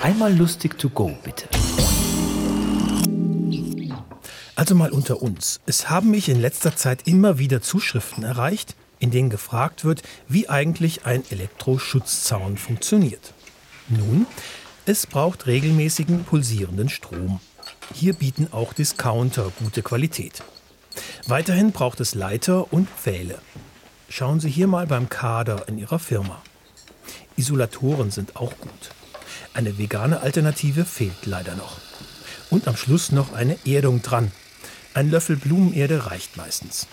Einmal lustig to go, bitte. Also mal unter uns. Es haben mich in letzter Zeit immer wieder Zuschriften erreicht, in denen gefragt wird, wie eigentlich ein Elektroschutzzaun funktioniert. Nun, es braucht regelmäßigen pulsierenden Strom. Hier bieten auch Discounter gute Qualität. Weiterhin braucht es Leiter und Pfähle. Schauen Sie hier mal beim Kader in Ihrer Firma. Isolatoren sind auch gut. Eine vegane Alternative fehlt leider noch. Und am Schluss noch eine Erdung dran. Ein Löffel Blumenerde reicht meistens.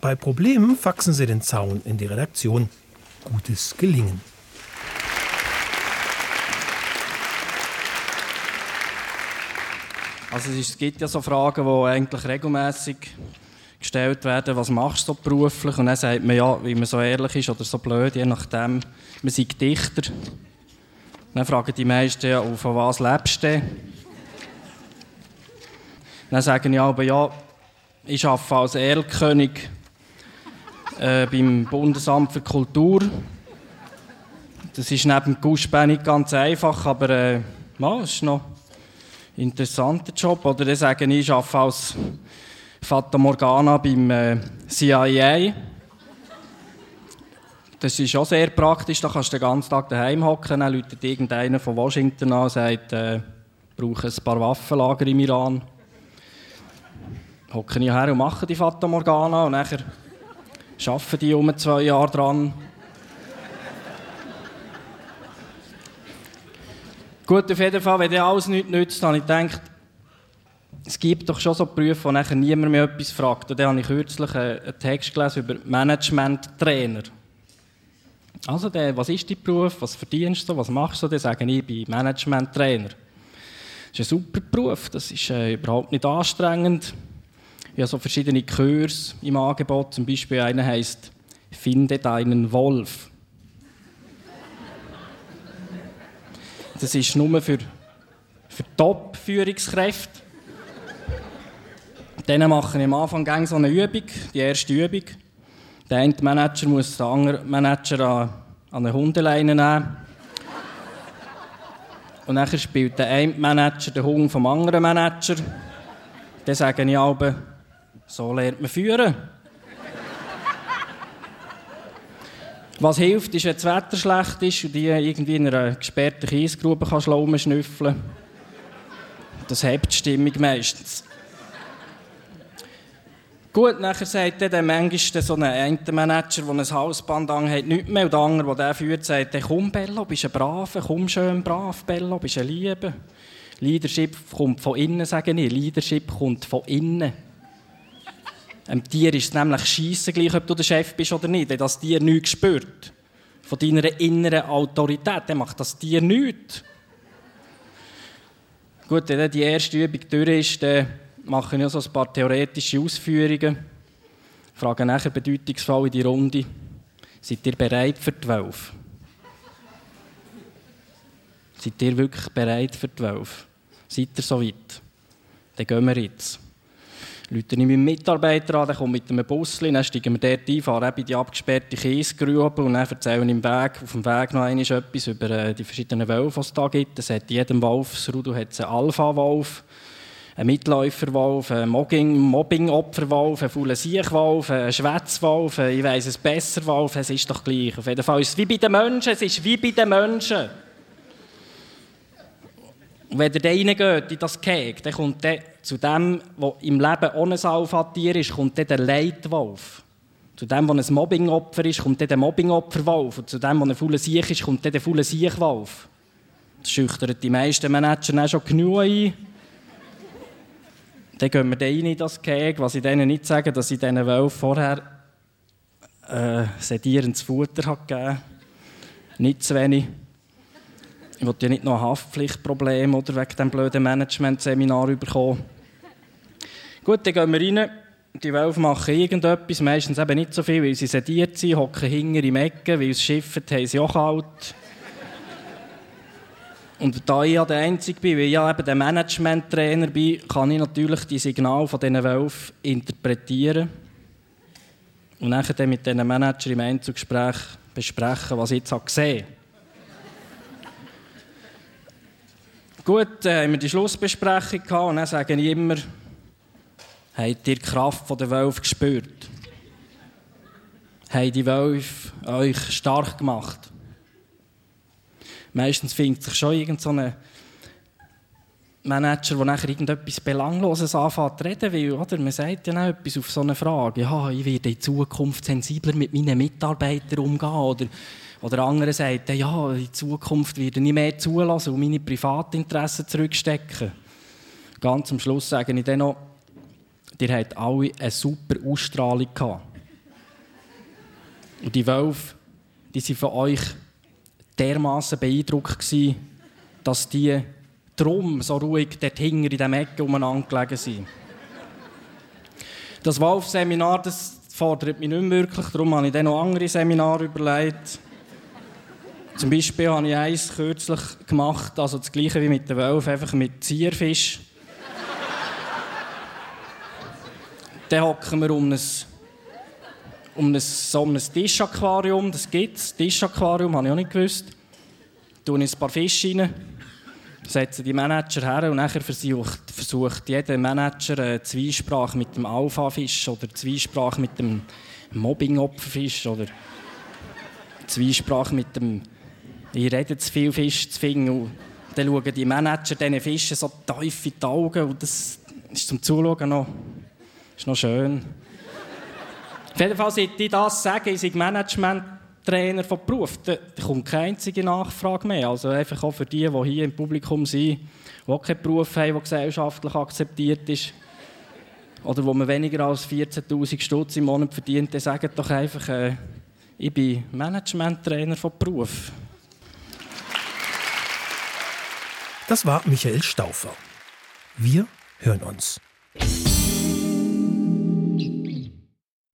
Bei Problemen faxen Sie den Zaun in die Redaktion. Gutes Gelingen. Also es gibt ja so Fragen, die eigentlich regelmäßig gestellt werden, was machst du beruflich? Und dann sagt man ja, wie man so ehrlich ist oder so blöd, je nachdem, man sei Dichter. Dann fragen die meisten ja, von was lebst du? Dann sagen ich aber, ja, ich arbeite als Erlkönig äh, beim Bundesamt für Kultur. Das ist neben dem Guschbär nicht ganz einfach, aber äh, ja, ist noch ein interessanter Job. Oder dann sagen ich arbeite als Fata Morgana beim äh, CIA. Das ist auch sehr praktisch, da kannst du den ganzen Tag daheim hocken, dann läutet irgendeiner von Washington an und sagt, äh, brauche ein paar Waffenlager im Iran. Hocken ich her und mache die Fata Morgana und nachher arbeiten die um zwei Jahre dran. Gut, auf jeden Fall, wenn das alles nichts nützt, habe ich gedacht, es gibt doch schon so Berufe, wo nachher niemand mehr etwas fragt. Und dann habe ich kürzlich einen Text gelesen über Management-Trainer. Also, der, was ist dein Beruf, was verdienst du, was machst du? Dann sage ich, ich bin Management-Trainer. Das ist ein super Beruf, das ist äh, überhaupt nicht anstrengend. Ich habe so verschiedene Kurse im Angebot. Zum Beispiel einer heißt Finde deinen Wolf. Das ist nur für, für Top-Führungskräfte. Dann mache ich am Anfang so eine Übung, die erste Übung. Der eine Manager muss den anderen Manager an, an eine Hundeleine nehmen. Und dann spielt der eine Manager den Hund vom anderen Manager. Dann sage ich aber, so lernt man führen. Was hilft, ist, wenn das Wetter schlecht ist und die irgendwie in einer gesperrten Kiesgrube schnüffeln kann. Das hebt die Stimmung meistens. Gut, nachher sagt dann manchmal so ein Manager, der ein Hausband anhat, nichts mehr. Und der andere, der führt, sagt dann, komm Bello, bist ein Braver, komm schön brav, Bello, bist ein Liebe. Leadership kommt von innen, sage ich. Leadership kommt von innen. Einem Tier ist es nämlich scheiße gleich, ob du der Chef bist oder nicht. Wenn das Tier nichts spürt, von deiner inneren Autorität, dann macht das Tier nichts. Gut, wenn die erste Übung durch ist, dann mache ich so ein paar theoretische Ausführungen. Frage nachher bedeutungsvoll in die Runde. Seid ihr bereit für die Wölfe? Seid ihr wirklich bereit für die Wölfe? Seid ihr so weit? Dann gehen wir jetzt. Leute ich meinen Mitarbeiter an, der kommt mit einem Bus, dann steigen wir dort ein, fahren in die abgesperrte Kiesgrube und dann erzählen im Weg, auf dem Weg noch einmal etwas über äh, die verschiedenen Wölfe, die es da gibt. Es hat jedem Wolfsrudel einen Alpha-Wolf, ein Mitläuferwolf, ein Mobbing-Opferwolf, ein fauler Siechwolf, ein Schwätzwolf, ich weiss es besser Wolf, es ist doch gleich. Auf jeden Fall ist es wie bei den Menschen, es ist wie bei den Menschen. Und wenn ihr da reingeht in das Keg, dann kommt der, zu dem, der im Leben ohne Alpha-Tier ist, kommt der Leitwolf. Zu dem, der ein Mobbing-Opfer ist, kommt der Mobbing-Opferwolf. Und zu dem, der ein fauler Siech ist, kommt der faule Siechwolf. Das schüchtert die meisten Manager auch schon genug ein. Dann gehen wir rein in das Keg, was ich denen nicht sage, dass ich diesen Wölfen vorher äh, sedierendes Futter habe gegeben Nicht zu wenig. Ich wollte ja nicht noch ein Haftpflichtproblem oder wegen diesem blöden Management-Seminar bekommen. Gut, dann gehen wir rein. Die Wölfe machen irgendetwas, meistens eben nicht so viel, weil sie sediert sind, hocken hinter im Ecken, weil es schiffen, haben sie auch kalt. Und da ich ja der Einzige bin, weil ich ja eben der Management-Trainer bin, kann ich natürlich die Signale von diesen Wölfen interpretieren. Und nachher mit diesen Manager im Einzelgespräch besprechen, was ich jetzt gesehen habe. Gut, äh, haben wir die Schlussbesprechung gehabt und dann sage ich immer, habt ihr die Kraft der Wölfe gespürt? Haben die Wölfe euch stark gemacht? Meistens findet sich schon irgendein Manager, der nachher irgendetwas Belangloses anfängt zu reden, weil oder, man sagt ja auch etwas auf so eine Frage. Ja, ich werde in Zukunft sensibler mit meinen Mitarbeitern umgehen. Oder, oder andere sagen, ja, in Zukunft werde ich mehr zulassen und meine Privatinteressen zurückstecken. Ganz am Schluss sage ich dann noch, ihr habt alle eine super Ausstrahlung gehabt. Und die Wölfe, die waren von euch dermaßen beeindruckt gewesen, dass die drum so ruhig dort hinten in diesem Ecke umeinander gelegen sind. Das Wolf-Seminar, das fordert mich nicht mehr wirklich, darum habe ich dann noch andere Seminare überlegt. Zum Beispiel habe ich eins kürzlich gemacht, also das gleiche wie mit den Wölfen, einfach mit Zierfisch. dann hocken wir um ein, um ein, so um ein Tischaquarium, das gibt es, Tischaquarium, habe ich auch nicht gewusst. Ich ein paar Fische rein, setze die Manager her und nachher versucht, versucht jeder Manager eine Zwiesprache mit dem Alpha-Fisch oder Zwiesprache mit dem Mobbing-Opferfisch oder Zwiesprache mit dem «Ich rede zu viel Fisch zu finden». Und dann schauen die Manager diesen Fischen so tief in die Augen und das ist zum Zuschauen noch, ist noch schön. Auf jeden Fall, seit ich das sage, ich Management Trainer von Beruf, da, da kommt keine einzige Nachfrage mehr. Also einfach auch für die, die hier im Publikum sind, die keinen Beruf haben, der gesellschaftlich akzeptiert ist, oder wo man weniger als 14'000 Stutz im Monat verdient, dann sagt doch einfach, äh, ich bin Managementtrainer von Beruf. Das war Michael Stauffer. Wir hören uns.